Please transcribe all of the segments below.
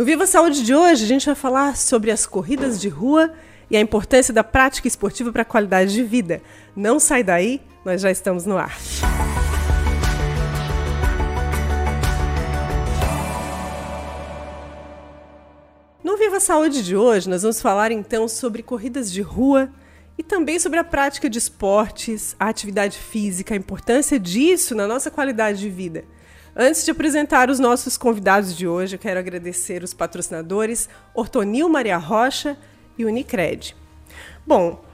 No Viva Saúde de hoje, a gente vai falar sobre as corridas de rua e a importância da prática esportiva para a qualidade de vida. Não sai daí, nós já estamos no ar. No Viva Saúde de hoje, nós vamos falar então sobre corridas de rua e também sobre a prática de esportes, a atividade física, a importância disso na nossa qualidade de vida. Antes de apresentar os nossos convidados de hoje, eu quero agradecer os patrocinadores Ortonil Maria Rocha e Unicred. Bom,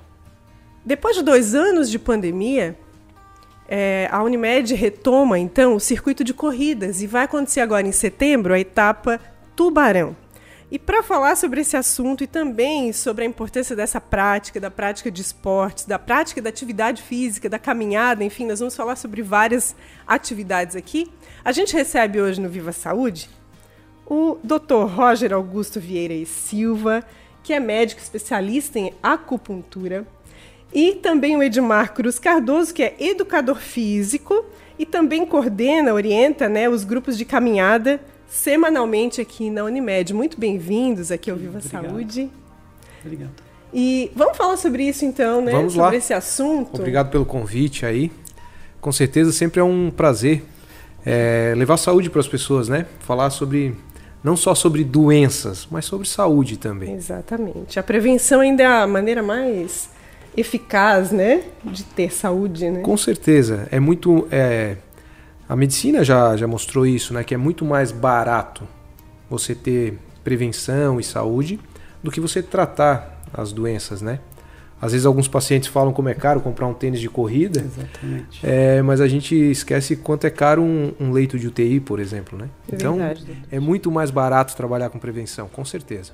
depois de dois anos de pandemia, é, a Unimed retoma então o circuito de corridas e vai acontecer agora em setembro a etapa Tubarão. E para falar sobre esse assunto e também sobre a importância dessa prática, da prática de esportes, da prática da atividade física, da caminhada, enfim, nós vamos falar sobre várias atividades aqui. A gente recebe hoje no Viva Saúde o Dr. Roger Augusto Vieira e Silva, que é médico especialista em acupuntura, e também o Edmar Cruz Cardoso, que é educador físico e também coordena, orienta né, os grupos de caminhada semanalmente aqui na Unimed. Muito bem-vindos aqui ao Viva Obrigado. Saúde. Obrigado. E vamos falar sobre isso então, né? Vamos sobre lá. esse assunto. Obrigado pelo convite aí. Com certeza sempre é um prazer é, levar saúde para as pessoas, né? Falar sobre não só sobre doenças, mas sobre saúde também. Exatamente. A prevenção ainda é a maneira mais eficaz, né, de ter saúde, né? Com certeza é muito é, a medicina já, já mostrou isso, né? Que é muito mais barato você ter prevenção e saúde do que você tratar as doenças, né? Às vezes alguns pacientes falam como é caro comprar um tênis de corrida, Exatamente. é, mas a gente esquece quanto é caro um, um leito de UTI, por exemplo, né? É Então verdade. é muito mais barato trabalhar com prevenção, com certeza.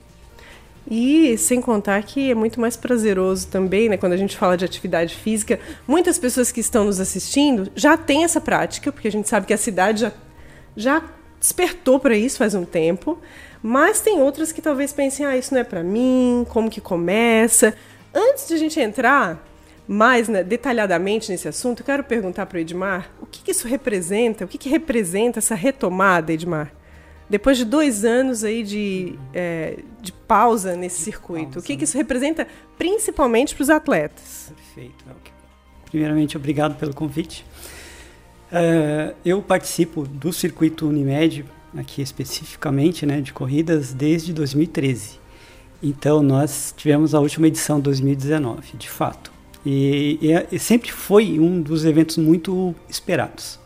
E sem contar que é muito mais prazeroso também, né? Quando a gente fala de atividade física, muitas pessoas que estão nos assistindo já têm essa prática, porque a gente sabe que a cidade já, já despertou para isso faz um tempo, mas tem outras que talvez pensem, ah, isso não é para mim, como que começa? Antes de a gente entrar mais né, detalhadamente nesse assunto, eu quero perguntar para o Edmar o que, que isso representa, o que, que representa essa retomada, Edmar? Depois de dois anos aí de, é, de pausa nesse circuito, o que, pausa, que isso representa principalmente para os atletas? Perfeito. Primeiramente, obrigado pelo convite. Eh, eu participo do circuito Unimed, aqui especificamente, né, de corridas, desde 2013. Então, nós tivemos a última edição 2019, de fato. E, e é- e sempre foi um dos eventos muito esperados.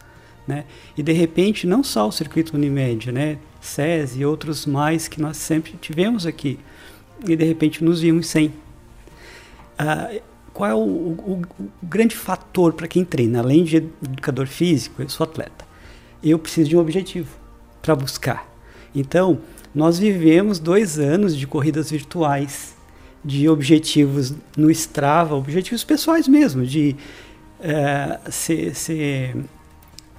Né? E de repente, não só o circuito Unimed, né? SES e outros mais que nós sempre tivemos aqui, e de repente nos vimos sem. Ah, qual é o, o- o grande fator para quem treina? Além de educador físico, eu sou atleta. Eu preciso de um objetivo para buscar. Então, nós vivemos dois anos de corridas virtuais, de objetivos no Strava, objetivos pessoais mesmo, de eh, se, se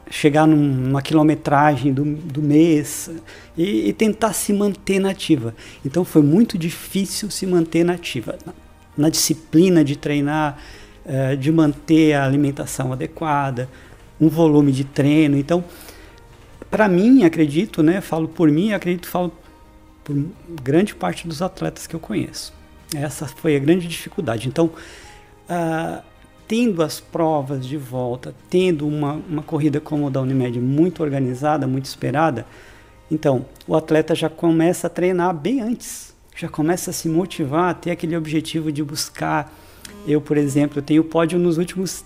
chegar num- numa quilometragem do, do mês e, e tentar se manter nativa. Então foi muito difícil se manter nativa, na, na disciplina de treinar, eh, de manter a alimentação adequada, um volume de treino. Então, para mim, acredito, né, falo por mim, acredito, falo por grande parte dos atletas que eu conheço. Essa foi a grande dificuldade. Então, ah, tendo as provas de volta, tendo uma, uma corrida como a da Unimed muito organizada, muito esperada, então o atleta já começa a treinar bem antes, já começa a se motivar, a ter aquele objetivo de buscar. Eu, por exemplo, tenho pódio nos últimos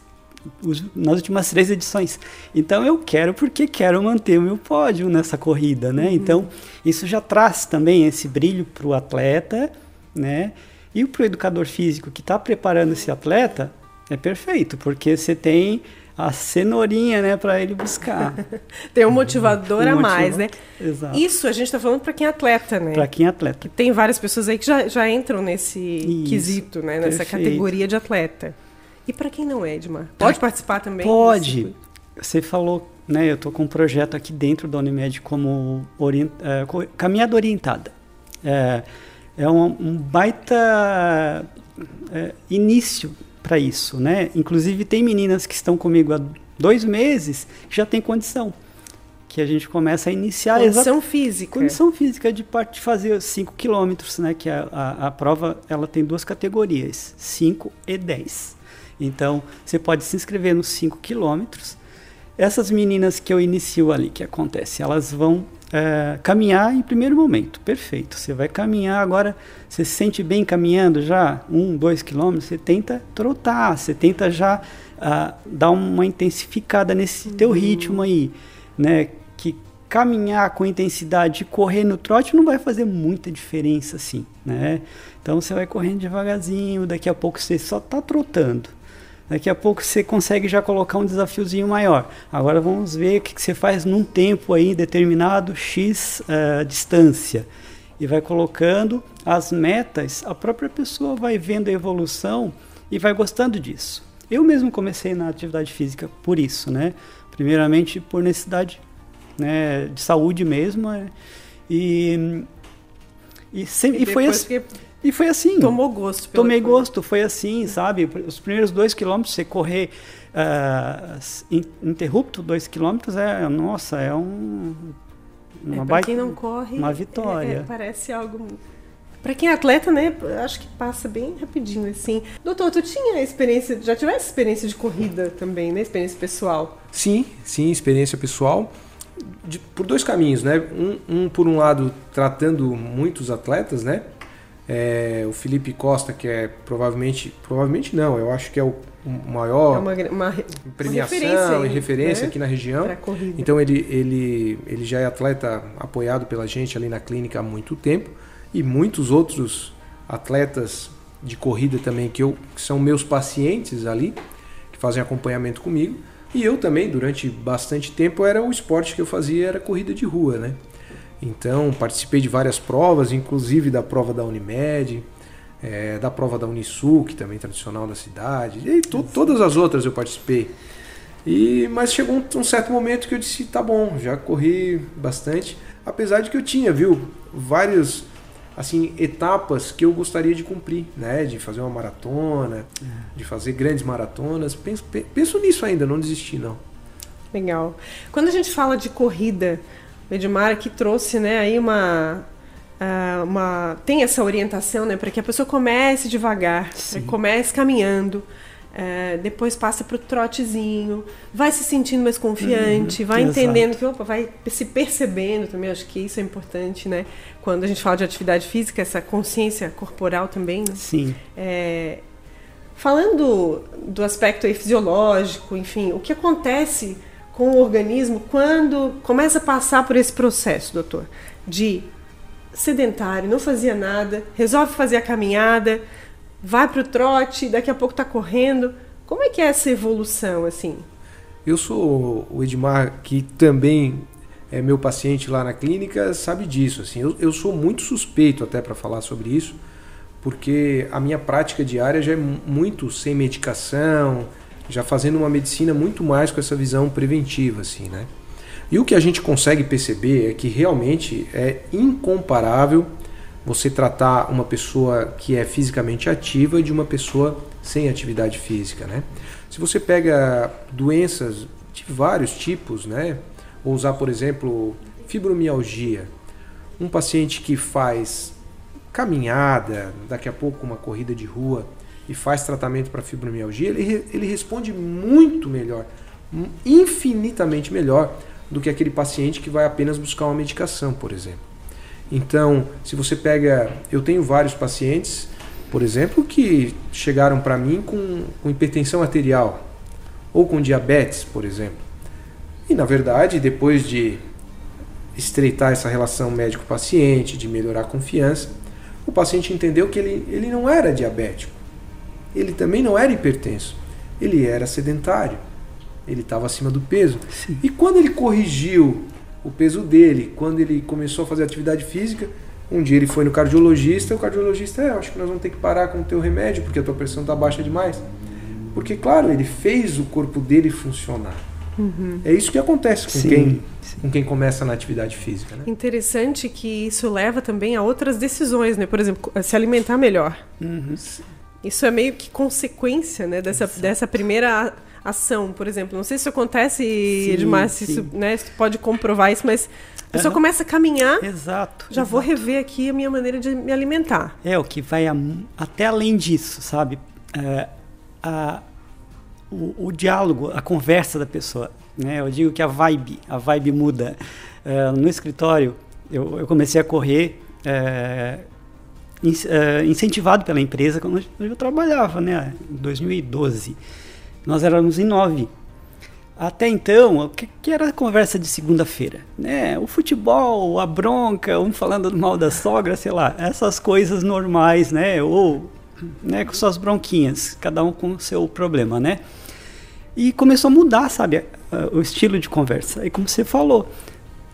os- nas últimas três edições. Então eu quero porque quero manter o meu pódio nessa corrida, né? Então isso já traz também esse brilho para o atleta, né? E para o educador físico que está preparando esse atleta é perfeito, porque você tem a cenourinha, né, para ele buscar. Tem um motivador a Um mais, motiva- né? Exato. Isso a gente está falando para quem é atleta, né? Para quem é atleta. Que tem várias pessoas aí que já, já entram nesse Isso, quesito, né? Nessa perfeito. categoria de atleta. E para quem não é, Edmar? Pode participar também? Pode. desse- Você falou, né? Eu estou com um projeto aqui dentro da Unimed como orient, é, caminhada orientada. É, é um, um baita é, início para isso, né? Inclusive tem meninas que estão comigo há dois meses que já têm condição, que a gente começa a iniciar condição física. Condição física de, de fazer 5 quilômetros, né? Que a, a, a, prova ela tem duas categorias, 5 e 10. Então, você pode se inscrever nos 5 quilômetros. Essas meninas que eu inicio ali, que acontece? Elas vão é, caminhar em primeiro momento, perfeito. Você vai caminhar agora, você se sente bem caminhando já, um, dois quilômetros, você tenta trotar, você tenta já uh, dar uma intensificada nesse uhum. teu ritmo aí, né? Que caminhar com intensidade e correr no trote não vai fazer muita diferença assim, né? Então você vai correndo devagarzinho, daqui a pouco você só está trotando. Daqui a pouco você consegue já colocar um desafiozinho maior. Agora vamos ver o que, que você faz num tempo aí determinado, X uh, distância. E vai colocando as metas, a própria pessoa vai vendo a evolução e vai gostando disso. Eu mesmo comecei na atividade física por isso, né? Primeiramente por necessidade né, de saúde mesmo. É, e, e, e, e foi assim. Que e foi assim. Tomou gosto. Tomei coisa. gosto, foi assim, sabe? Os primeiros dois quilômetros, você correr uh, interrupto, dois quilômetros, é, nossa, é um. Uma é, pra quem não corre. Uma vitória. É, é, parece algo. Para quem é atleta, né? Acho que passa bem rapidinho, assim. Doutor, tu tinha experiência, já tivesse experiência de corrida também, né? Experiência pessoal? Sim, sim, experiência pessoal. De, por dois caminhos, né? Um, um, por um lado, tratando muitos atletas, né? É, o Felipe Costa, que é provavelmente, provavelmente não, eu acho que é o maior é uma, uma, premiação uma referência, e referência né? aqui na região. Então ele, ele, ele já é atleta apoiado pela gente ali na clínica há muito tempo e muitos outros atletas de corrida também que, eu, que são meus pacientes ali, que fazem acompanhamento comigo. E eu também, durante bastante tempo, era o esporte que eu fazia, era corrida de rua, né? Então, participei de várias provas, inclusive da prova da Unimed, é, da prova da Unisul, que também é tradicional da cidade, e to, todas as outras eu participei. E, mas chegou um, um, certo momento que eu disse, tá bom, já corri bastante, apesar de que eu tinha, viu, várias assim etapas que eu gostaria de cumprir, né, de fazer uma maratona, é. de fazer grandes maratonas. Penso, penso nisso ainda, não desisti não. Legal. Quando a gente fala de corrida, o Edmar que trouxe né, aí uma, uh, uma. Tem essa orientação né, para que a pessoa comece devagar, comece caminhando. Uh, depois passa para o trotezinho, vai se sentindo mais confiante, uhum, vai exato. entendendo que, opa, vai se percebendo também, acho que isso é importante, né? Quando a gente fala de atividade física, essa consciência corporal também. Né? Sim. É, falando do aspecto fisiológico, enfim, o que acontece com o organismo quando começa a passar por esse processo, doutor, de sedentário, não fazia nada, resolve fazer a caminhada, vai para o trote, daqui a pouco está correndo. Como é que é essa evolução assim? Eu sou o Edmar, que também é meu paciente lá na clínica, sabe disso. Assim, eu, eu sou muito suspeito até para falar sobre isso, porque a minha prática diária já é muito sem medicação, já fazendo uma medicina muito mais com essa visão preventiva, assim, né? E o que a gente consegue perceber é que realmente é incomparável você tratar uma pessoa que é fisicamente ativa de uma pessoa sem atividade física, né? Se você pega doenças de vários tipos, né? Ou usar, por exemplo, fibromialgia, um paciente que faz caminhada, daqui a pouco uma corrida de rua, e faz tratamento para fibromialgia, ele, ele responde muito melhor, infinitamente melhor do que aquele paciente que vai apenas buscar uma medicação, por exemplo. Então, se você pega. Eu tenho vários pacientes, por exemplo, que chegaram para mim com, com hipertensão arterial ou com diabetes, por exemplo. E na verdade, depois de estreitar essa relação médico-paciente, de melhorar a confiança, o paciente entendeu que ele, ele não era diabético ele também não era hipertenso, ele era sedentário, ele estava acima do peso. Sim. E quando ele corrigiu o peso dele, quando ele começou a fazer atividade física, um dia ele foi no cardiologista, o cardiologista, é, acho que nós vamos ter que parar com o teu remédio, porque a tua pressão está baixa demais. Porque, claro, ele fez o corpo dele funcionar. Uhum. É isso que acontece com, quem, com quem começa na atividade física. Né? Interessante que isso leva também a outras decisões, né? Por exemplo, se alimentar melhor. Uhum. Isso é meio que consequência né, dessa, dessa primeira ação, por exemplo. Não sei se isso acontece, Sim, Edmar, se, sim. isso, né, se pode comprovar isso, mas a pessoa Aham. começa a caminhar, Exato. já vou exato. rever aqui a minha maneira de me alimentar. É, o que vai a- até além disso, sabe? É, a- o, o diálogo, a conversa da pessoa. Né? Eu digo que a vibe, a vibe muda. É, no escritório, eu, eu comecei a correr é, incentivado pela empresa quando eu- trabalhava, né? Em 2012. Nós éramos em nove. Até então, o que, que era a conversa de segunda-feira? Né? O futebol, a bronca, um falando mal da sogra, sei lá, essas coisas normais, né? Ou né, com suas bronquinhas, cada um com o seu problema, né? E começou a mudar, sabe, a- o estilo de conversa. E como você falou,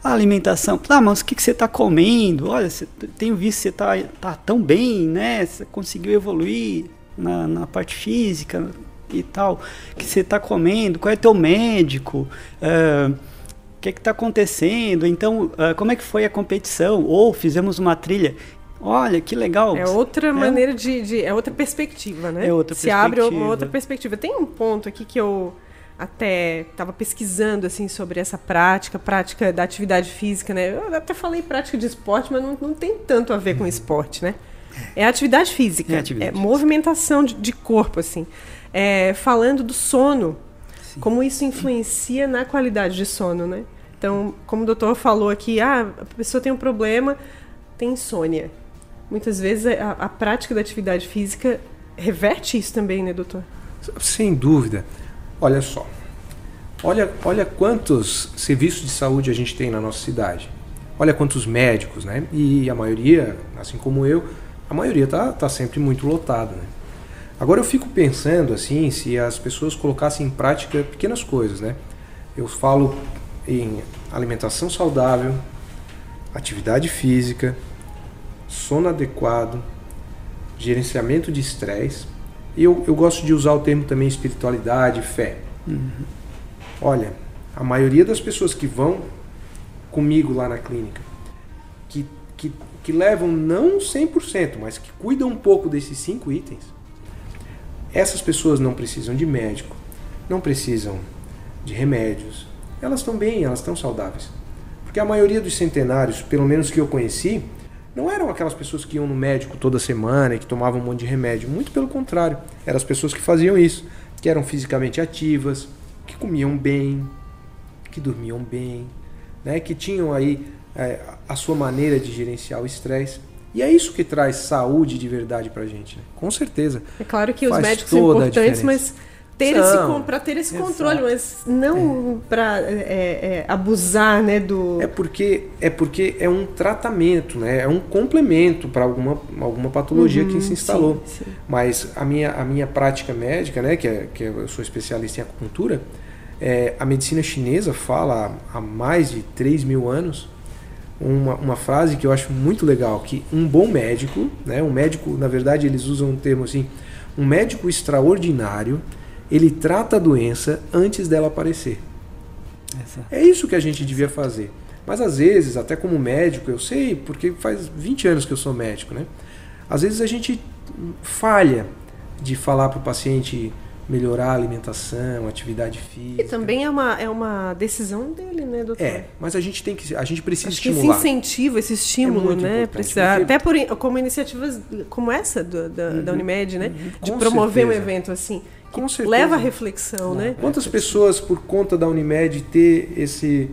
a alimentação. Ah, mas o que, que você está comendo? Olha, você, tenho visto que você está tá tão bem, né? Você conseguiu evoluir na, na parte física e tal. O que você está comendo? Qual é teu médico? Ah, o que está acontecendo? Então, ah, como é que foi a competição? Ou fizemos uma trilha. Olha, que legal. É outra maneira de, de- É outra perspectiva, né? É outra Se abre uma perspectiva. outra perspectiva. Tem um ponto aqui que eu até estava pesquisando assim sobre essa prática, prática da atividade física, né? Eu até falei prática de esporte, mas não, não tem tanto a ver com esporte, né? É atividade física, É atividade física. movimentação de, de corpo, assim. É, falando do sono, Sim. como isso influencia na qualidade de sono, né? Então, como o doutor falou aqui, ah, a pessoa tem um problema, tem insônia. Muitas vezes a, a prática da atividade física reverte isso também, né, doutor? Sem dúvida. Olha só. Olha, olha quantos serviços de saúde a gente tem na nossa cidade. Olha quantos médicos, né? E a maioria, assim como eu, a maioria tá, tá sempre muito lotada, né? Agora eu fico pensando assim, se as pessoas colocassem em prática pequenas coisas, né? Eu falo em alimentação saudável, atividade física, sono adequado, gerenciamento de estresse. Eu, eu gosto de usar o termo também espiritualidade, fé. Olha, a maioria das pessoas que vão comigo lá na clínica, que, que, que levam não 100%, mas que cuidam um pouco desses cinco itens, essas pessoas não precisam de médico, não precisam de remédios, elas estão bem, elas estão saudáveis. Porque a maioria dos centenários, pelo menos que eu conheci, não eram aquelas pessoas que iam no médico toda semana e que tomavam um monte de remédio. Muito pelo contrário. Eram as pessoas que faziam isso, que eram fisicamente ativas, que comiam bem, que dormiam bem, né? que tinham aí é, a sua maneira de gerenciar o estresse. E é isso que traz saúde de verdade pra gente, né? com certeza. É claro que os Faz médicos são importantes, mas ter esse, para ter esse Exato. controle, mas não para abusar, né, do... É porque é porque é um tratamento, né? É um complemento para alguma, alguma patologia que se instalou. Uhum, Sim, sim. Mas a minha, a minha prática médica, né, que, é, que eu sou especialista em acupuntura, é, a medicina chinesa fala há mais de 3 mil anos uma, uma frase que eu acho muito legal, que um bom médico, né, um médico, na verdade eles usam um termo assim, um médico extraordinário, ele trata a doença antes dela aparecer. Exato. É isso que a gente devia fazer. Mas às vezes, até como médico, eu sei, porque faz 20 anos que eu sou médico, né? Às vezes a gente falha de falar para o paciente melhorar a alimentação, atividade física. E também é uma, é uma decisão dele, né, doutor? É, mas a gente tem que, a gente precisa Acho que esse estimular. incentivo, esse estímulo, muito né? Precisa, porque- Até por, como iniciativas como essa do- da, da Unimed, né? De Com promover um certeza. evento assim. Com certeza. leva à reflexão, né? Quantas pessoas, por conta da Unimed ter esse,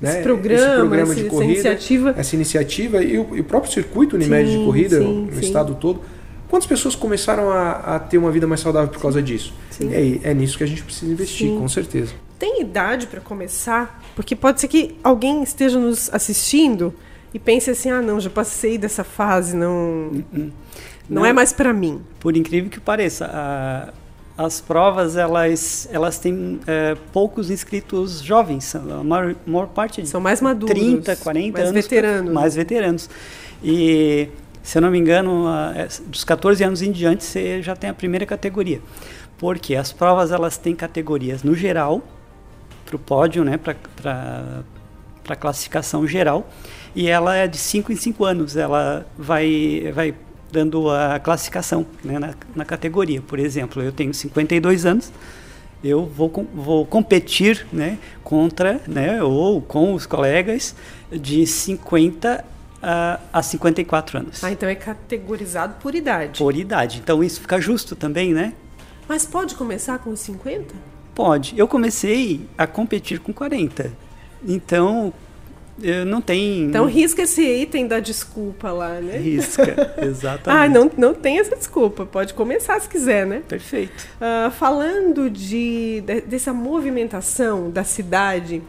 né, Esse programa, esse- de essa corrida, iniciativa. essa iniciativa e o, e o próprio circuito Unimed Sim, de corrida sim, no sim. estado todo, quantas pessoas começaram a, a ter uma vida mais saudável por causa disso? É, é nisso que a gente precisa investir, Sim. com certeza. Tem idade para começar? Porque pode ser que alguém esteja nos assistindo e pense assim: ah, não, já passei dessa fase, não, não, Não. é mais para mim. Por incrível que pareça, a- as provas elas, elas têm é, poucos inscritos jovens, a maior, maior parte de São mais maduros, 30, 40 mais anos. veteranos. Mais veteranos. E, se eu não me engano, é, dos 14 anos em diante, você já tem a primeira categoria. Porque as provas elas têm categorias no geral, para o pódio, né, para a classificação geral, e ela é de 5 em 5 anos, ela vai, vai dando a classificação né, na, na categoria. Por exemplo, eu tenho 52 anos eu vou, vou competir né, contra, né, ou com os colegas de 50 a, a 54 anos. Ah, então é categorizado por idade. Por idade. Então isso fica justo também, né? Mas pode começar com 50? Pode. Eu comecei a competir com 40. Então, não tem. Então risca esse item da desculpa lá, né? Risca, exatamente. ah, não, não tem essa desculpa. Pode começar se quiser, né? Perfeito. Uh, falando de, de, dessa movimentação da cidade,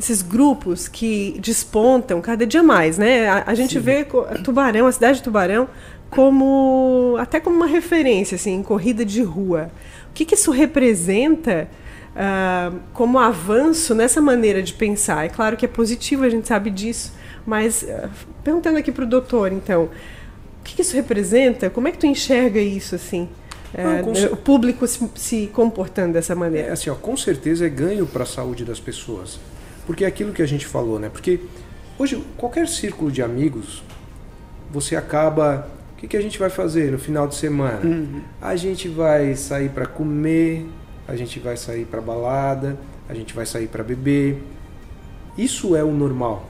esses grupos que despontam cada dia mais, né? A, a gente Sim. vê Tubarão, a cidade de Tubarão, como até como uma referência assim, em corrida de rua. O que, que isso representa? Uh, como avanço nessa maneira de pensar. É claro que é positivo, a gente sabe disso, mas uh, perguntando aqui para o doutor, então, o que, que, isso representa? Como é que tu enxerga isso assim? Uh, o público se, se, comportando dessa maneira. É, assim, ó, com certeza é ganho para a saúde das pessoas. Porque é aquilo que a gente falou, né? Porque hoje, qualquer círculo de amigos, você acaba. O que, que a gente vai fazer no final de semana? Uhum. A gente vai sair para comer, a gente vai sair para balada, a gente vai sair para beber. Isso é o normal.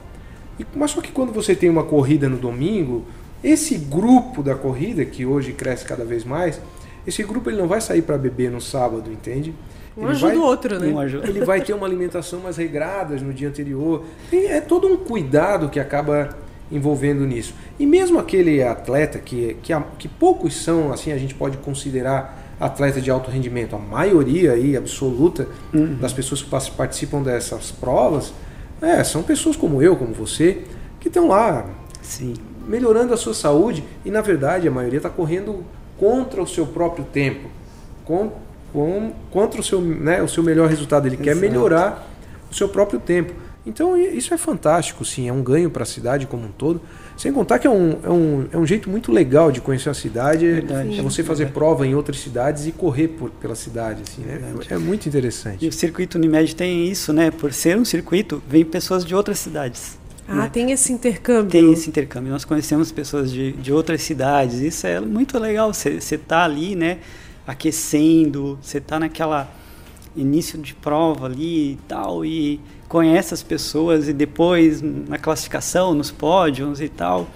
E, mas só que quando você tem uma corrida no domingo, esse grupo da corrida, que hoje cresce cada vez mais, esse grupo ele não vai sair para beber no sábado, entende? Um ele ajuda vai, o outro, né? Ele vai ter uma alimentação mais regrada no dia anterior. é todo um cuidado que acaba envolvendo nisso. E mesmo aquele atleta que, que, que poucos são, assim, a gente pode considerar atleta de alto rendimento. A maioria aí, absoluta uhum. das pessoas que participam dessas provas é, são pessoas como eu, como você, que estão lá Sim. melhorando a sua saúde e, na verdade, a maioria está correndo contra o seu próprio tempo, com, com, contra o seu, né, o seu melhor resultado. Ele Exato. quer melhorar o seu próprio tempo. Então isso é fantástico, sim, é um ganho para a cidade como um todo. Sem contar que é um, é um, é um jeito muito legal de conhecer a cidade, Verdade. é você fazer prova em outras cidades e correr por, pela cidade, assim, né? É muito interessante. E o circuito Unimed tem isso, né? Por ser um circuito, vem pessoas de outras cidades. Ah, né? tem esse intercâmbio. Tem esse intercâmbio. Nós conhecemos pessoas de, de outras cidades. Isso é muito legal. Você está ali, né? Aquecendo, você está naquela início de prova ali e tal, e conhece as pessoas e depois na classificação, nos pódios e tal,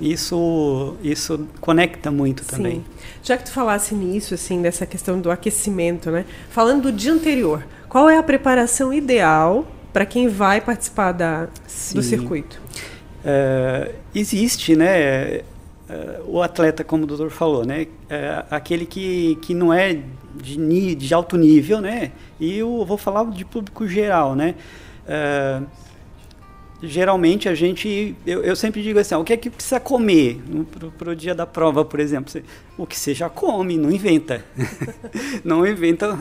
isso isso conecta muito também. Sim. Já que tu falasse nisso, assim, dessa questão do aquecimento, né? Falando do dia anterior, qual é a preparação ideal para quem vai participar da, do circuito? É, existe, né? Uh, o atleta, como o doutor falou, né, é aquele que, que não é de, de alto nível, né, e eu vou falar de público geral, né, uh, geralmente a gente, eu, eu, sempre digo assim, ah, o que é que precisa comer para o dia da prova, por exemplo, o que você já come, não inventa, não inventa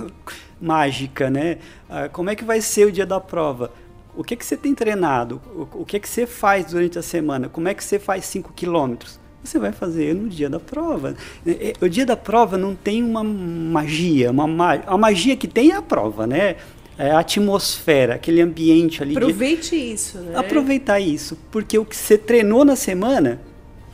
mágica, né, uh, como é que vai ser o dia da prova? O que, é que você tem treinado? O, o que, é que você faz durante a semana? Como é que você faz 5 quilômetros? Você vai fazer no dia da prova. É, é, o dia da prova não tem uma magia, uma a magia que tem é a prova, né? É a atmosfera, aquele ambiente ali. Aproveite de... isso, né? Aproveitar isso, porque o que você treinou na semana,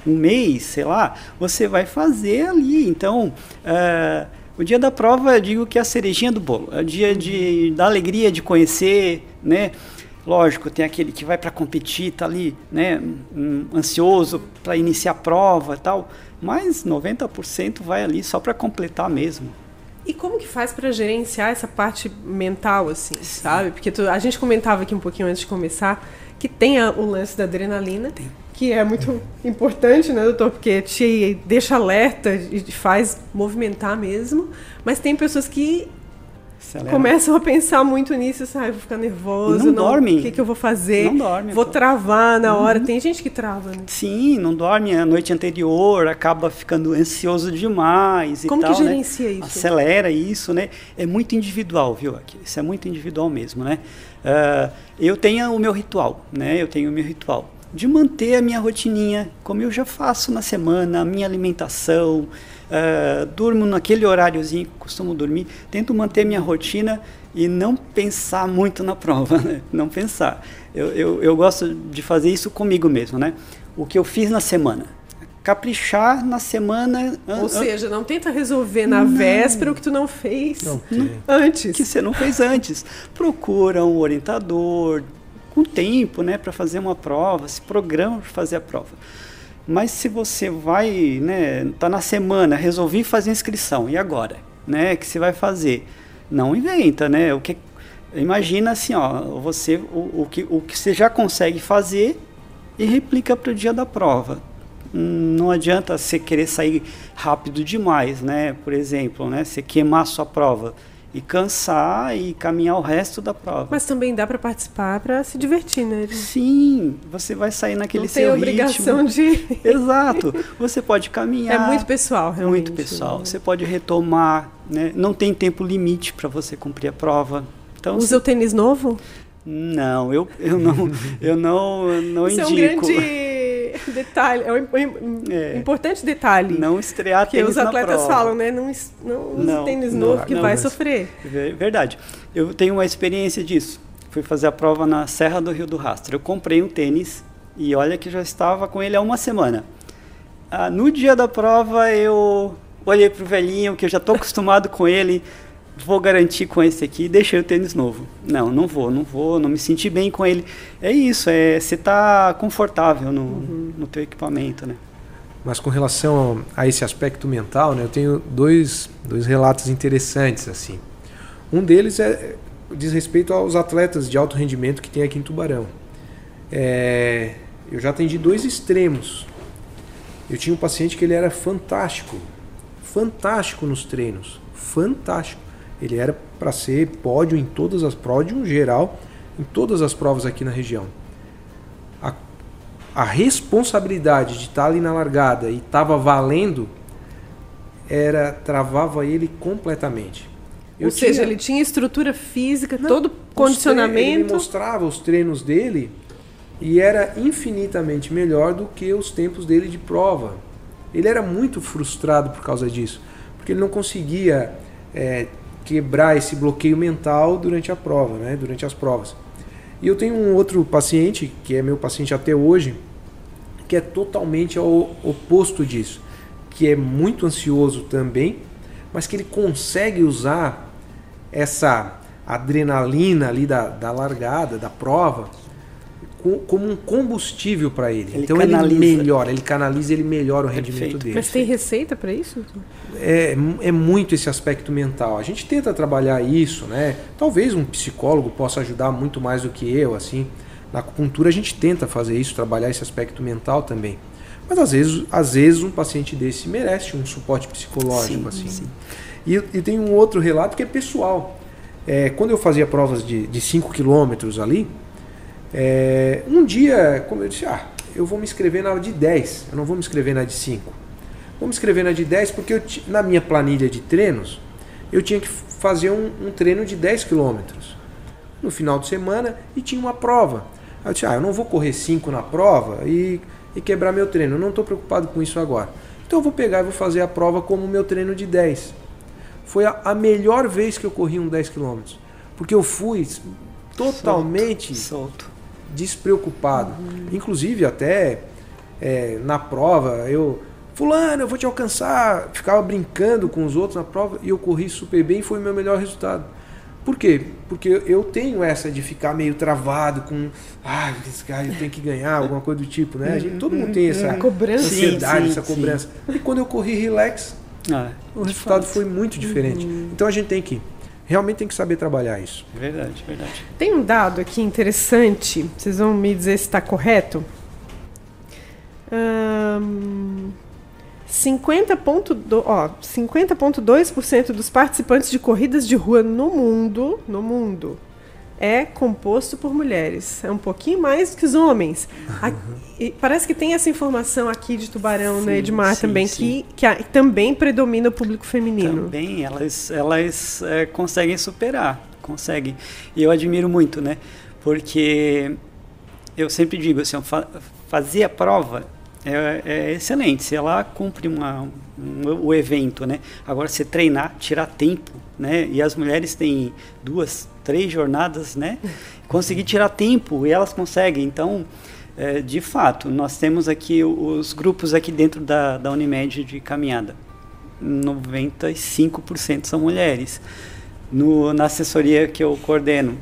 um mês, sei lá, você vai fazer ali. Então, uh, o dia da prova, eu digo que é a cerejinha do bolo, é o dia de, da alegria de conhecer, né? Lógico, tem aquele que vai para competir, tá ali, né, ansioso para iniciar a prova e tal, mas 90% vai ali só para completar mesmo. E como que faz para gerenciar essa parte mental, assim, Sim. sabe? Porque tu, a gente comentava aqui um pouquinho antes de começar que tem a, o lance da adrenalina, tem. que é muito importante, né, doutor? Porque te deixa alerta e faz movimentar mesmo. Mas tem pessoas que começam a pensar muito nisso, sabe? Vou ficar nervoso, não, não dorme. O que, que eu vou fazer? Não dorme. Vou tô... travar na hora. Uhum. Tem gente que trava, né? Sim, não dorme a noite anterior, acaba ficando ansioso demais Como e tal, que né? gerencia né? isso? Acelera isso, né? É muito individual, viu? Isso é muito individual mesmo, né? Uh, eu tenho o meu ritual, né? Eu tenho o meu ritual de manter a minha rotininha, como eu já faço na semana, a minha alimentação, uh, durmo naquele horáriozinho que costumo dormir, tento manter minha rotina e não pensar muito na prova, né? não pensar. Eu, eu, eu gosto de fazer isso comigo mesmo, né? O que eu fiz na semana, caprichar na semana. Ou seja, não tenta resolver na não. véspera o que tu não fez não, antes. Que você não fez antes. Procura um orientador com tempo, né, para fazer uma prova, se programa para fazer a prova. Mas se você vai, né, tá na semana, resolvi fazer inscrição, e agora, né, que você vai fazer? Não inventa, né? O que imagina assim, ó, você o, o que o que você já consegue fazer e replica para o dia da prova não adianta você querer sair rápido demais, né? Por exemplo, né? Você queimar sua prova e cansar e caminhar o resto da prova. Mas também dá para participar para se divertir, né? Sim, você vai sair naquele não seu tem obrigação de. Exato. Você pode caminhar. É muito pessoal, realmente. Muito pessoal. Né? Você pode retomar, né? Não tem tempo limite para você cumprir a prova. Então, Usa o tênis novo? Não, eu, eu não, eu não, eu não Isso indico. É um grande detalhe, é um é, importante detalhe. Não estrear tênis Que os atletas falam, né? Não, não, não tênis novo não, que não, vai sofrer. Verdade. Eu tenho uma experiência disso. Fui fazer a prova na Serra do Rio do Rastro. Eu comprei um tênis e olha que já estava com ele há uma semana. Ah, no dia da prova eu olhei para o velhinho, que eu já estou acostumado com ele vou garantir com esse aqui, deixei o tênis novo. Não, não vou, não vou, não me senti bem com ele. É isso, é você tá confortável no, uhum. no teu equipamento, né? Mas com relação a esse aspecto mental, né, eu tenho dois, dois relatos interessantes assim. Um deles é diz respeito aos atletas de alto rendimento que tem aqui em Tubarão. É, eu já atendi dois extremos. Eu tinha um paciente que ele era fantástico, fantástico nos treinos, fantástico ele era para ser pódio em todas as pódio geral em todas as provas aqui na região. A, a responsabilidade de estar tá ali na largada e estava valendo era travava ele completamente. Eu Ou seja, ele tinha estrutura física, Não, todo condicionamento. Ele mostrava os treinos dele e era infinitamente melhor do que os tempos dele de prova. Ele era muito frustrado por causa disso, porque ele não conseguia é, quebrar esse bloqueio mental durante a prova, né? durante as provas. E eu tenho um outro paciente, que é meu paciente até hoje, que é totalmente ao oposto disso, que é muito ansioso também, mas que ele consegue usar essa adrenalina ali da, da largada, da prova, como um combustível para ele. ele. Então canaliza. ele melhora, ele canaliza, ele melhora o rendimento Perfeito. dele. Mas tem receita para isso? É, é muito esse aspecto mental. A gente tenta trabalhar isso, né? Talvez um psicólogo possa ajudar muito mais do que eu, assim. Na acupuntura a gente tenta fazer isso, trabalhar esse aspecto mental também. Mas às vezes, às vezes um paciente desse merece um suporte psicológico, sim, assim. Sim. E, e tem um outro relato que é pessoal. É, quando eu fazia provas de 5 quilômetros ali, é, um dia, como eu disse, ah, eu vou me inscrever na de 10, eu não vou me inscrever na de 5. Vou me inscrever na de 10 porque eu, na minha planilha de treinos eu tinha que fazer um, um treino de 10 quilômetros no final de semana e tinha uma prova. Aí eu disse, ah, eu não vou correr 5 na prova e, e quebrar meu treino, eu não estou preocupado com isso agora. Então eu vou pegar e vou fazer a prova como meu treino de 10. Foi a, a melhor vez que eu corri um 10 quilômetros, porque eu fui totalmente solto, solto despreocupado. Uhum. Inclusive, até é, na prova, eu. Fulano, eu vou te alcançar. Ficava brincando com os outros na prova e eu corri super bem e foi o meu melhor resultado. Por quê? Porque eu tenho essa de ficar meio travado com. Ah, esse cara eu tenho que ganhar, alguma coisa do tipo, né? Gente, todo mundo tem essa cobrança. ansiedade, sim, sim, essa cobrança. Sim. E quando eu corri relax, ah, o resultado fato. foi muito diferente. Uhum. Então a gente tem que realmente tem que saber trabalhar isso. Verdade, verdade. Tem um dado aqui interessante, vocês vão me dizer se está correto. Um, 50,2% dos participantes de corridas de rua no mundo, no mundo, é composto por mulheres. É um pouquinho mais que os homens. Uhum. parece que tem essa informação aqui de Tubarão, sim, né, Edmar, sim, também, sim. Que, que, a, também predomina o público feminino. Também, elas, elas é, conseguem superar, conseguem. E eu admiro muito, né? Porque eu sempre digo assim, fazer a prova é, é, excelente. Se ela cumpre uma, um, o evento, né? Agora, se treinar, tirar tempo, né? E as mulheres têm duas, três jornadas, né? Conseguir tirar tempo e elas conseguem. Então, É, de fato, nós temos aqui os grupos aqui dentro da, da Unimed de caminhada. 95% são mulheres. No, na assessoria que eu coordeno,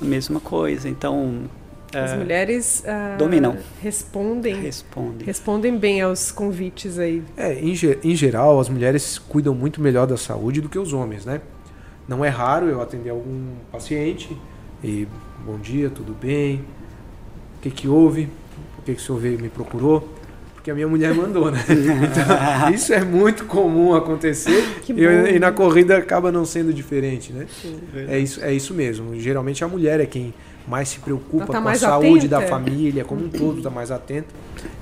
a mesma coisa. Então, as é, mulheres uh, dominam. Respondem, respondem. Respondem bem aos convites aí. É, em, em geral, as mulheres cuidam muito melhor da saúde do que os homens, né? Não é raro eu atender algum paciente e bom dia, tudo bem? O que que houve? Por que que o senhor veio me procurou? Porque a minha mulher mandou, né? Então, isso é muito comum acontecer e, e, na corrida acaba não sendo diferente, né? Sim, é isso, é isso mesmo. Geralmente a mulher é quem mais se preocupa tá com a saúde atenta. da família, como um todo, está mais atenta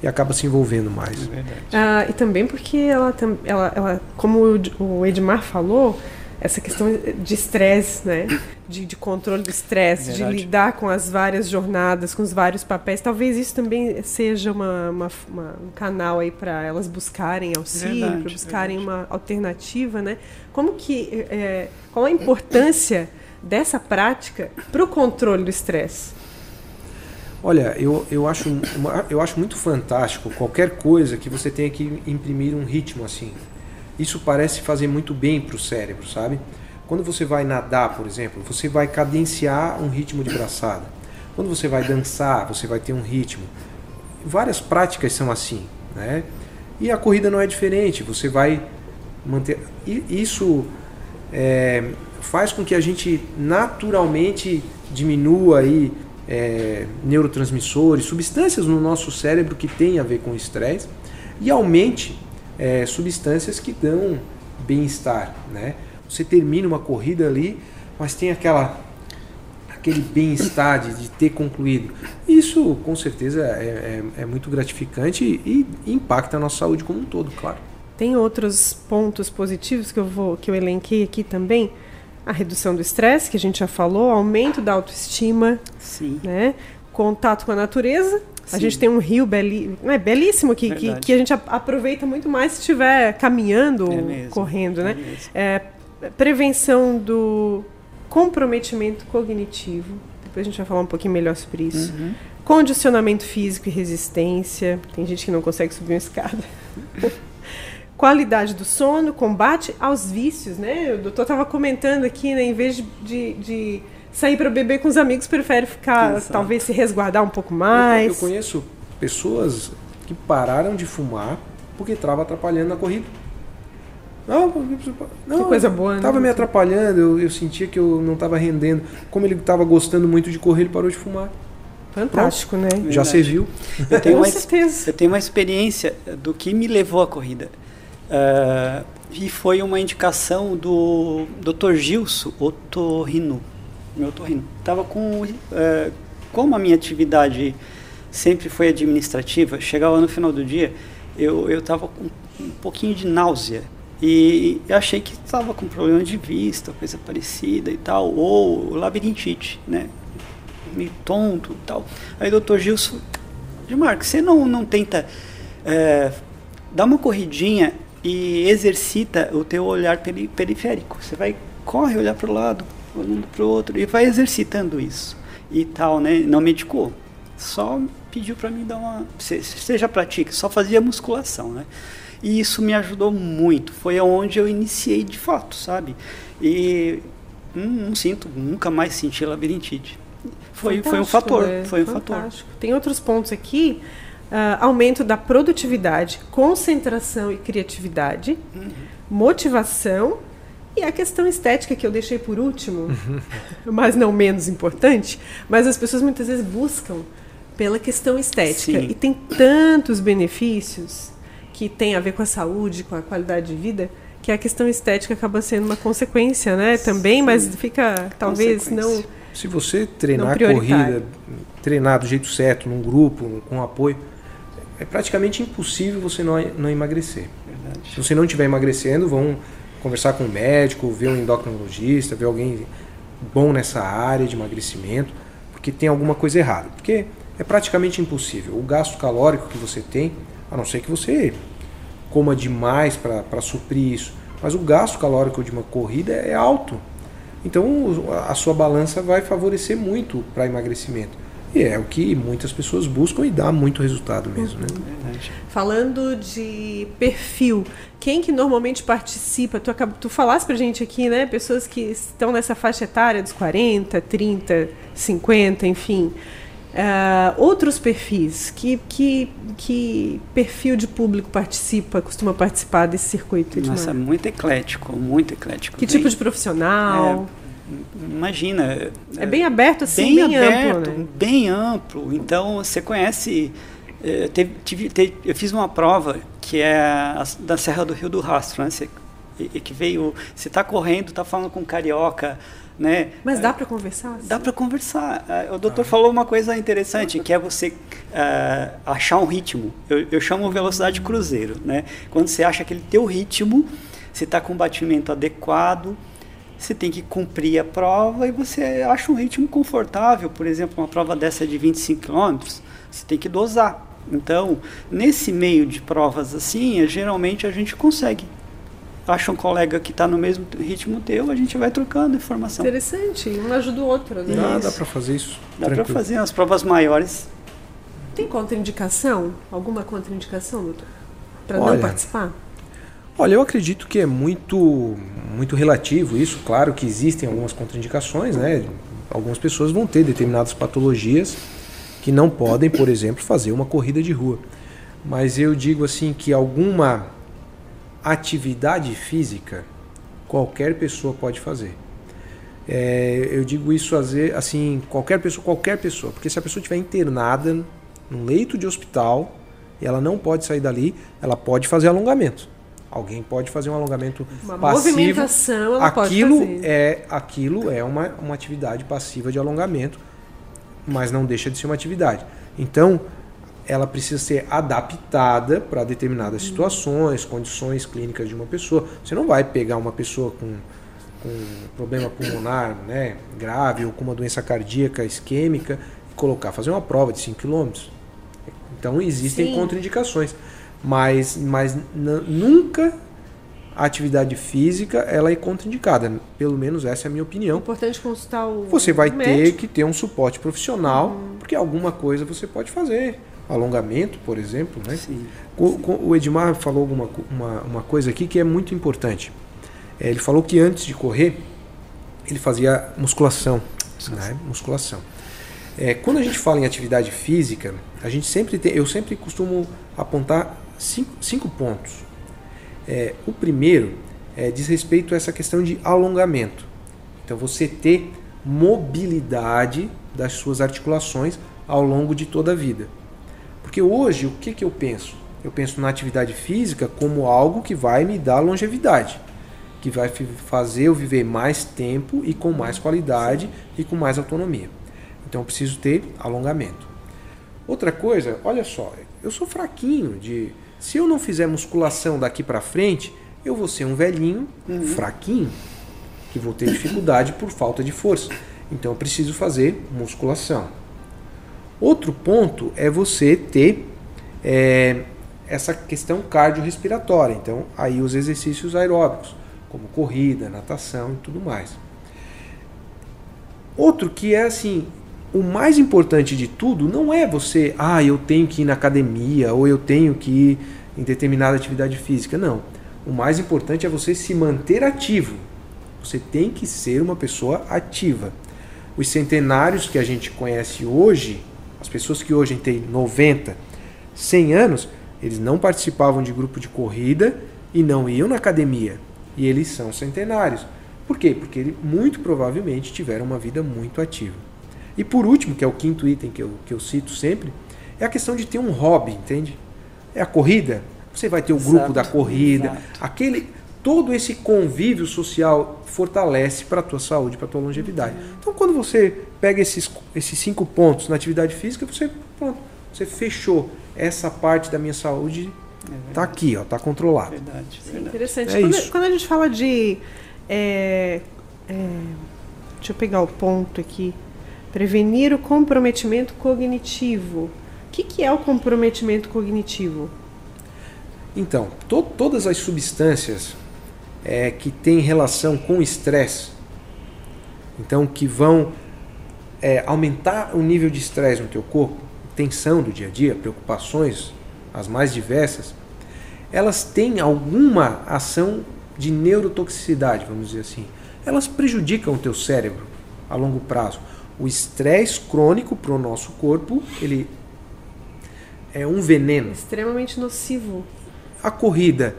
e acaba se envolvendo mais. É ah, e também porque ela, ela, ela como o Edmar falou, essa questão de estresse, né? De, de, controle do estresse, de lidar com as várias jornadas, com os vários papéis. Talvez isso também seja uma, uma, uma um canal aí para elas buscarem auxílio, para buscarem verdade. uma alternativa, né? Como que, é, qual a importância dessa prática para o controle do estresse? Olha, eu, eu, acho, eu acho muito fantástico qualquer coisa que você tenha que imprimir um ritmo assim. Isso parece fazer muito bem para o cérebro, sabe? Quando você vai nadar, por exemplo, você vai cadenciar um ritmo de braçada. Quando você vai dançar, você vai ter um ritmo. Várias práticas são assim, né? E a corrida não é diferente. Você vai manter. Isso é, faz com que a gente naturalmente diminua aí é, neurotransmissores, substâncias no nosso cérebro que tem a ver com estresse e aumente é, substâncias que dão bem-estar, né? Você termina uma corrida ali, mas tem aquela aquele bem-estar de, de, ter concluído. Isso, com certeza, é, é, é muito gratificante e, e impacta a nossa saúde como um todo, claro. Tem outros pontos positivos que eu vou que eu elenquei aqui também a redução do estresse, que a gente já falou, aumento da autoestima, Sim. né? Contato com a natureza. Sim. A gente tem um rio beli, é, belíssimo que, que, que, a gente aproveita muito mais se estiver caminhando é ou correndo. É né? É, prevenção do comprometimento cognitivo. Depois a gente vai falar um pouquinho melhor sobre isso. Uhum. Condicionamento físico e resistência. Tem gente que não consegue subir uma escada. qualidade do sono, combate aos vícios, né? O doutor estava comentando aqui, né? Em vez de, de sair para beber com os amigos, prefere ficar, Exato. talvez se resguardar um pouco mais. Eu, eu conheço pessoas que pararam de fumar porque estava atrapalhando na corrida. Não, não, que coisa boa, né? Tava me atrapalhando, eu, eu sentia que eu não estava rendendo. Como ele estava gostando muito de correr, ele parou de fumar. Fantástico, Pronto. né? Já serviu. Eu tenho, uma, eu tenho uma experiência do que me levou à corrida. Uh, e foi uma indicação do Dr. Gilson Otorrino. Meu otorrino. Tava com. Uh, como a minha atividade sempre foi administrativa, chegava no final do dia, eu estava com um pouquinho de náusea. E eu achei que estava com problema de vista, coisa parecida e tal, ou labirintite, né? Meio tonto e tal. Aí o doutor Gilson, de Marco, você não, não tenta é, dar uma corridinha e exercita o teu olhar peri periférico. Você vai, corre, olhar para o lado, olhando para o outro, e vai exercitando isso. E tal, né? Não medicou. Só pediu para mim dar uma. Você já pratica, só fazia musculação, né? E isso me ajudou muito. Foi onde eu iniciei de fato, sabe? E não, não sinto, nunca mais senti labirintite. Foi, foi um fator. Né? Foi um Fantástico. fator. Tem outros pontos aqui Uh, aumento da produtividade, concentração e criatividade, uhum. motivação e a questão estética que eu deixei por último, mas não menos importante, mas as pessoas muitas vezes buscam pela questão estética Sim. e tem tantos benefícios que tem a ver com a saúde, com a qualidade de vida, que a questão estética acaba sendo uma consequência, né? Também, Sim. mas fica talvez não se você treinar corrida, treinar do jeito certo, num grupo, com apoio, é praticamente impossível você não, não emagrecer. Verdade. Se você não estiver emagrecendo, vão conversar com um médico, ver um endocrinologista, ver alguém bom nessa área de emagrecimento, porque tem alguma coisa errada. Porque é praticamente impossível. O gasto calórico que você tem, a não ser que você coma demais para suprir isso, mas o gasto calórico de uma corrida é alto. Então a sua balança vai favorecer muito para emagrecimento. E é o que muitas pessoas buscam e dá muito resultado mesmo, né? Falando de perfil, quem que normalmente participa? Tu, acab... tu falasse pra gente aqui, né? Pessoas que estão nessa faixa etária dos 40, 30, 50, enfim. Uh, outros perfis, que, que, que perfil de público participa, costuma participar desse circuito? Nossa, muito eclético, muito eclético. Que tipo de profissional? É, imagina. É bem aberto assim, bem, bem aberto, amplo, né? bem amplo. Então você conhece. Eh, teve, tive, teve, eu fiz uma prova que é a, da Serra do Rio do Rastro, né? Você, e, que veio. Você está correndo, está falando com carioca. Né? Mas dá para conversar? Dá para conversar. Eh, o doutor ah. falou uma coisa interessante, que é você uh, achar um ritmo. Eu, eu chamo velocidade cruzeiro. Né? Quando você acha aquele teu ritmo, você está com um batimento adequado, você tem que cumprir a prova e você acha um ritmo confortável. Por exemplo, uma prova dessa de 25 km, você tem que dosar. Então, nesse meio de provas assim, é, geralmente a gente consegue. Acha um colega que está no mesmo ritmo teu, a gente vai trocando informação. Interessante, um ajuda o outro. Né? Dá, dá para fazer isso. Dá para fazer as provas maiores. Tem contraindicação? Alguma contraindicação, doutor? Para não participar? Olha, eu acredito que é muito, muito relativo isso. Claro que existem algumas contraindicações, né? Algumas pessoas vão ter determinadas patologias que não podem, por exemplo, fazer uma corrida de rua. Mas eu digo assim que alguma atividade física qualquer pessoa pode fazer. É, eu digo isso assim, qualquer pessoa, qualquer pessoa, porque se a pessoa estiver internada num leito de hospital e ela não pode sair dali, ela pode fazer alongamento. Alguém pode fazer um alongamento uma passivo. Movimentação ela aquilo pode fazer. é aquilo é uma, uma atividade passiva de alongamento, mas não deixa de ser uma atividade. Então, ela precisa ser adaptada para determinadas situações, condições clínicas de uma pessoa. Você não vai pegar uma pessoa com, com problema pulmonar né, grave ou com uma doença cardíaca isquêmica e colocar, fazer uma prova de 5 km. Então existem Sim. contraindicações mas, mas nunca a atividade física ela é contraindicada. Pelo menos essa é a minha opinião. É importante consultar o Você vai médico. ter que ter um suporte profissional, uhum. porque alguma coisa você pode fazer. Alongamento, por exemplo. Né? Sim, o, sim. o, Edmar falou uma, uma, uma, coisa aqui que é muito importante. É, ele falou que antes de correr, ele fazia musculação. Né? Musculação. É, quando a gente fala em atividade física, a gente sempre tem, eu sempre costumo apontar cinco, cinco pontos. É, o primeiro é, diz respeito a essa questão de alongamento. Então, você ter mobilidade das suas articulações ao longo de toda a vida. Porque hoje, o que, que eu penso? Eu penso na atividade física como algo que vai me dar longevidade, que vai fazer eu viver mais tempo e com mais qualidade e com mais autonomia. Então, eu preciso ter alongamento. Outra coisa, olha só, eu sou fraquinho de se eu não fizer musculação daqui para frente, eu vou ser um velhinho uhum. fraquinho, que vou ter dificuldade por falta de força. Então eu preciso fazer musculação. Outro ponto é você ter é, essa questão cardiorrespiratória. Então, aí os exercícios aeróbicos, como corrida, natação e tudo mais. Outro que é assim, o mais importante de tudo não é você, ah, eu tenho que ir na academia ou eu tenho que ir em determinada atividade física. Não. O mais importante é você se manter ativo. Você tem que ser uma pessoa ativa. Os centenários que a gente conhece hoje, as pessoas que hoje têm 90, 100 anos, eles não participavam de grupo de corrida e não iam na academia. E eles são centenários. Por quê? Porque eles muito provavelmente tiveram uma vida muito ativa. E por último, que é o quinto item que eu, que eu cito sempre, é a questão de ter um hobby, entende? É a corrida, você vai ter o grupo exato, da corrida, exato. aquele todo esse convívio social fortalece para a tua saúde, para a tua longevidade. Uhum. Então, quando você pega esses, esses cinco pontos na atividade física, você pronto, você fechou essa parte da minha saúde é tá aqui, ó, tá controlado. Verdade, verdade. Interessante. É quando, isso. quando a gente fala de é, é, deixa eu pegar o ponto aqui Prevenir o comprometimento cognitivo. O que, que é o comprometimento cognitivo? Então, to todas as substâncias é, que têm relação com estresse, então que vão é, aumentar o nível de estresse no teu corpo, tensão do dia a dia, preocupações, as mais diversas, elas têm alguma ação de neurotoxicidade, vamos dizer assim. Elas prejudicam o teu cérebro a longo prazo. O estresse crônico para o nosso corpo, ele é um veneno. Extremamente nocivo. A corrida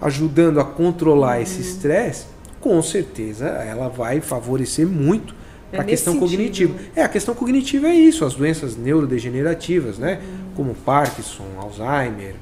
ajudando a controlar esse estresse, com certeza ela vai favorecer muito É a questão sentido. cognitiva. É, a questão cognitiva é isso, as doenças neurodegenerativas, né? Como Parkinson, Alzheimer,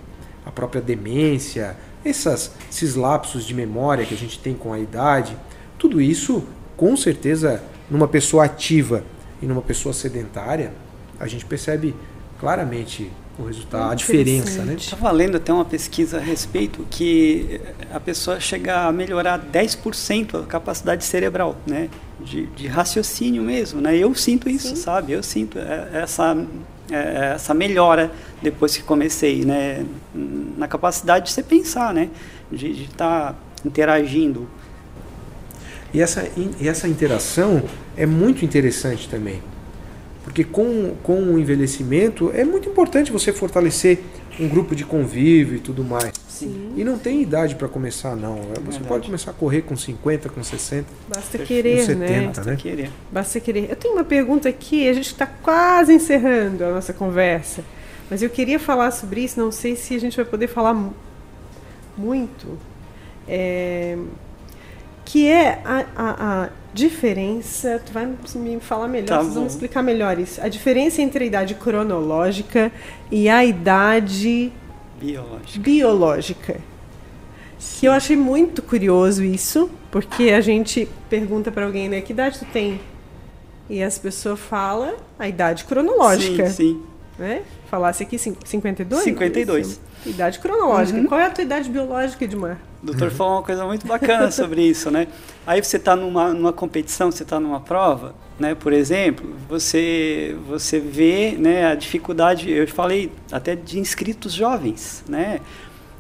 a própria demência, essas, esses lapsos de memória que a gente tem com a idade, tudo isso, com certeza, numa pessoa ativa e numa pessoa sedentária, a gente percebe claramente o resultado, a diferença, né? interessante. Estava lendo até uma pesquisa a respeito que a pessoa chega a melhorar 10% a capacidade cerebral, né? De, de raciocínio mesmo, né? Eu sinto isso, Sim. sabe? Eu sinto é, essa, é, essa melhora depois que comecei, né? Na capacidade de você pensar, né? De estar interagindo. E essa, e essa interação é muito interessante também. Porque com, com o envelhecimento é muito importante você fortalecer um grupo de convívio e tudo mais. Sim. E não tem idade para começar, não. Você Verdade. pode começar a correr com 50, com 60. Basta Com querer, 70. né? Tá, né? Querer. Basta querer. Eu tenho uma pergunta aqui, a gente está quase encerrando a nossa conversa, mas eu queria falar sobre isso, não sei se a gente vai poder falar mu- muito. É, que é a, a- a diferença. Tu vai me falar melhor, Tá vocês vão me explicar melhor isso. A diferença entre a idade cronológica e a idade Biológico. biológica. Que eu achei muito curioso isso, porque a gente pergunta pra alguém, né, que idade tu tem? E as pessoas falam a idade cronológica, Sim, sim. né? Falasse aqui cin- 52? 52. Isso. Idade cronológica. Uhum. Qual é a tua idade biológica, Edmar? O doutor falou uma coisa muito bacana sobre isso, né? Aí você está numa, numa competição, você está numa prova, né? Por exemplo, você você vê, né, a dificuldade. Eu falei até de inscritos jovens, né?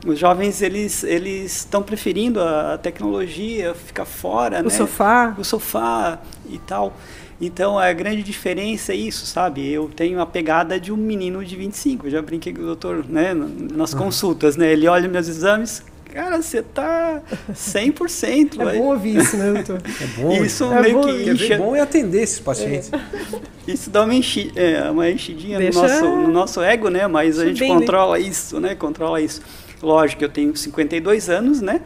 Os jovens eles eles estão preferindo a, a tecnologia, ficar fora, O né? sofá? o sofá e tal. Então a grande diferença é isso, sabe? Eu tenho a pegada de um menino de 25. Eu já brinquei com o doutor, né, nas consultas, né? Ele olha meus exames, cara, você tá 100%. É vai. bom ouvir isso, né, doutor? É bom. Isso É meio bom, que ver? incha, bom é atender esses pacientes. isso dá uma, enchi, é, uma enchidinha Deixa- no, nosso, no nosso ego, né? Mas a gente bem, né? controla isso, né? Controla isso. Lógico, eu tenho 52 anos, né?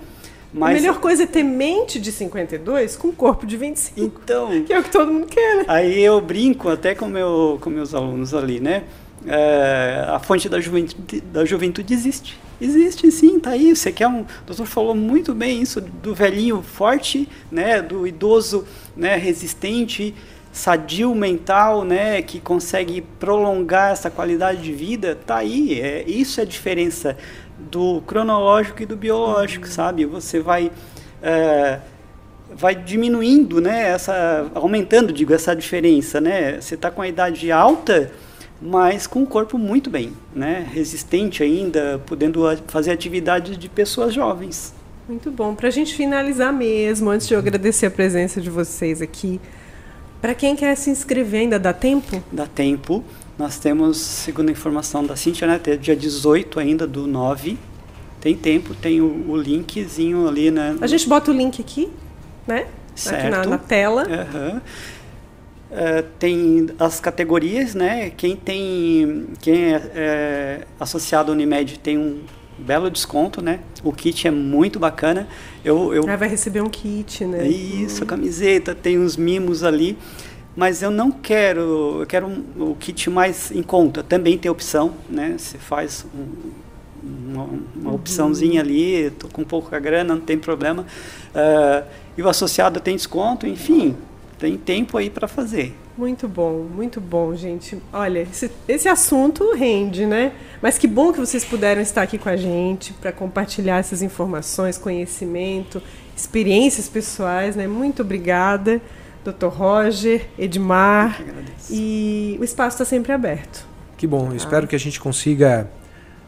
Mas A melhor coisa é ter mente de 52 com corpo de 25. então, Que é o que todo mundo quer, né? Aí eu brinco até com meu, com meus alunos ali, né? É, a fonte da juventude, da juventude existe. Existe sim, tá aí. Você quer um. O doutor falou muito bem isso do velhinho forte, né? Do idoso né? resistente, sadio mental, né? Que consegue prolongar essa qualidade de vida. Tá aí. É, isso é a diferença do cronológico e do biológico, sabe? Você vai. é, vai diminuindo, né, essa, aumentando, digo, essa diferença, né? Você está com a idade alta, mas com o corpo muito bem, né? Resistente ainda, podendo a- fazer atividades de pessoas jovens. Muito bom. Pra gente finalizar mesmo, antes de eu agradecer a presença de vocês aqui, pra quem quer se inscrever, ainda dá tempo? Dá tempo. Nós temos, segundo a informação da Cintia, né, até dia 18 ainda do 9. Tem tempo, tem o, o linkzinho ali, né? A gente bota o link aqui, né? Aqui na, Certo. na tela. Aham. É, tem as categorias, né? Quem tem, quem é, é associado à Unimed tem um belo desconto, né? O kit é muito bacana. Eu, eu Aí vai receber um kit, né? isso, a camiseta, tem uns mimos ali. Mas eu não quero, eu quero um, o kit mais em conta. Também tem opção, né? Você faz um- uma, uma opçãozinha ali, tô com pouca grana, não tem problema. Ah, e o associado tem desconto, enfim, tem tempo aí para fazer. Muito bom, muito bom, gente. Olha, esse, esse assunto rende, né? Mas que bom que vocês puderam estar aqui com a gente para compartilhar essas informações, conhecimento, experiências pessoais, né? Muito obrigada, Dr. Roger, Edmar. Eu que agradeço. E o espaço está sempre aberto. Que bom, eu espero que a gente consiga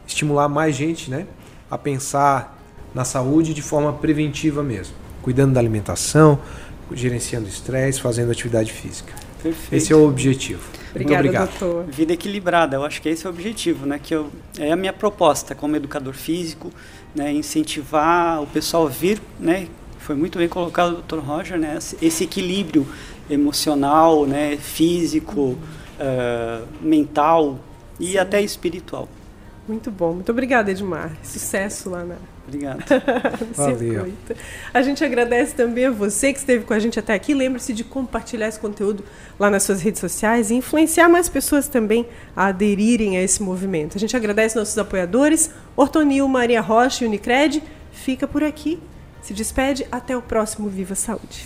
estimular mais gente né, a pensar na saúde de forma preventiva mesmo, cuidando da alimentação, gerenciando estresse, fazendo atividade física. Perfeito. Esse é o objetivo. Obrigada, Muito obrigado. doutor. Vida equilibrada, eu acho que esse é o objetivo, né? Que eu, é a minha proposta como educador físico, né? Incentivar o pessoal a vir, né? Foi muito bem colocado, Dr. Roger, né? Esse- equilíbrio emocional, né? Físico, ah, mental e até espiritual. Muito bom. Muito obrigada, Edmar. Sucesso lá na, Obrigado. Valeu. A gente agradece também a você que esteve com a gente até aqui. Lembre-se de compartilhar esse conteúdo lá nas suas redes sociais e influenciar mais pessoas também a aderirem a esse movimento. A gente agradece nossos apoiadores, Ortonil, Maria Rocha e Unicred. Fica por aqui. Se despede. Até o próximo Viva Saúde.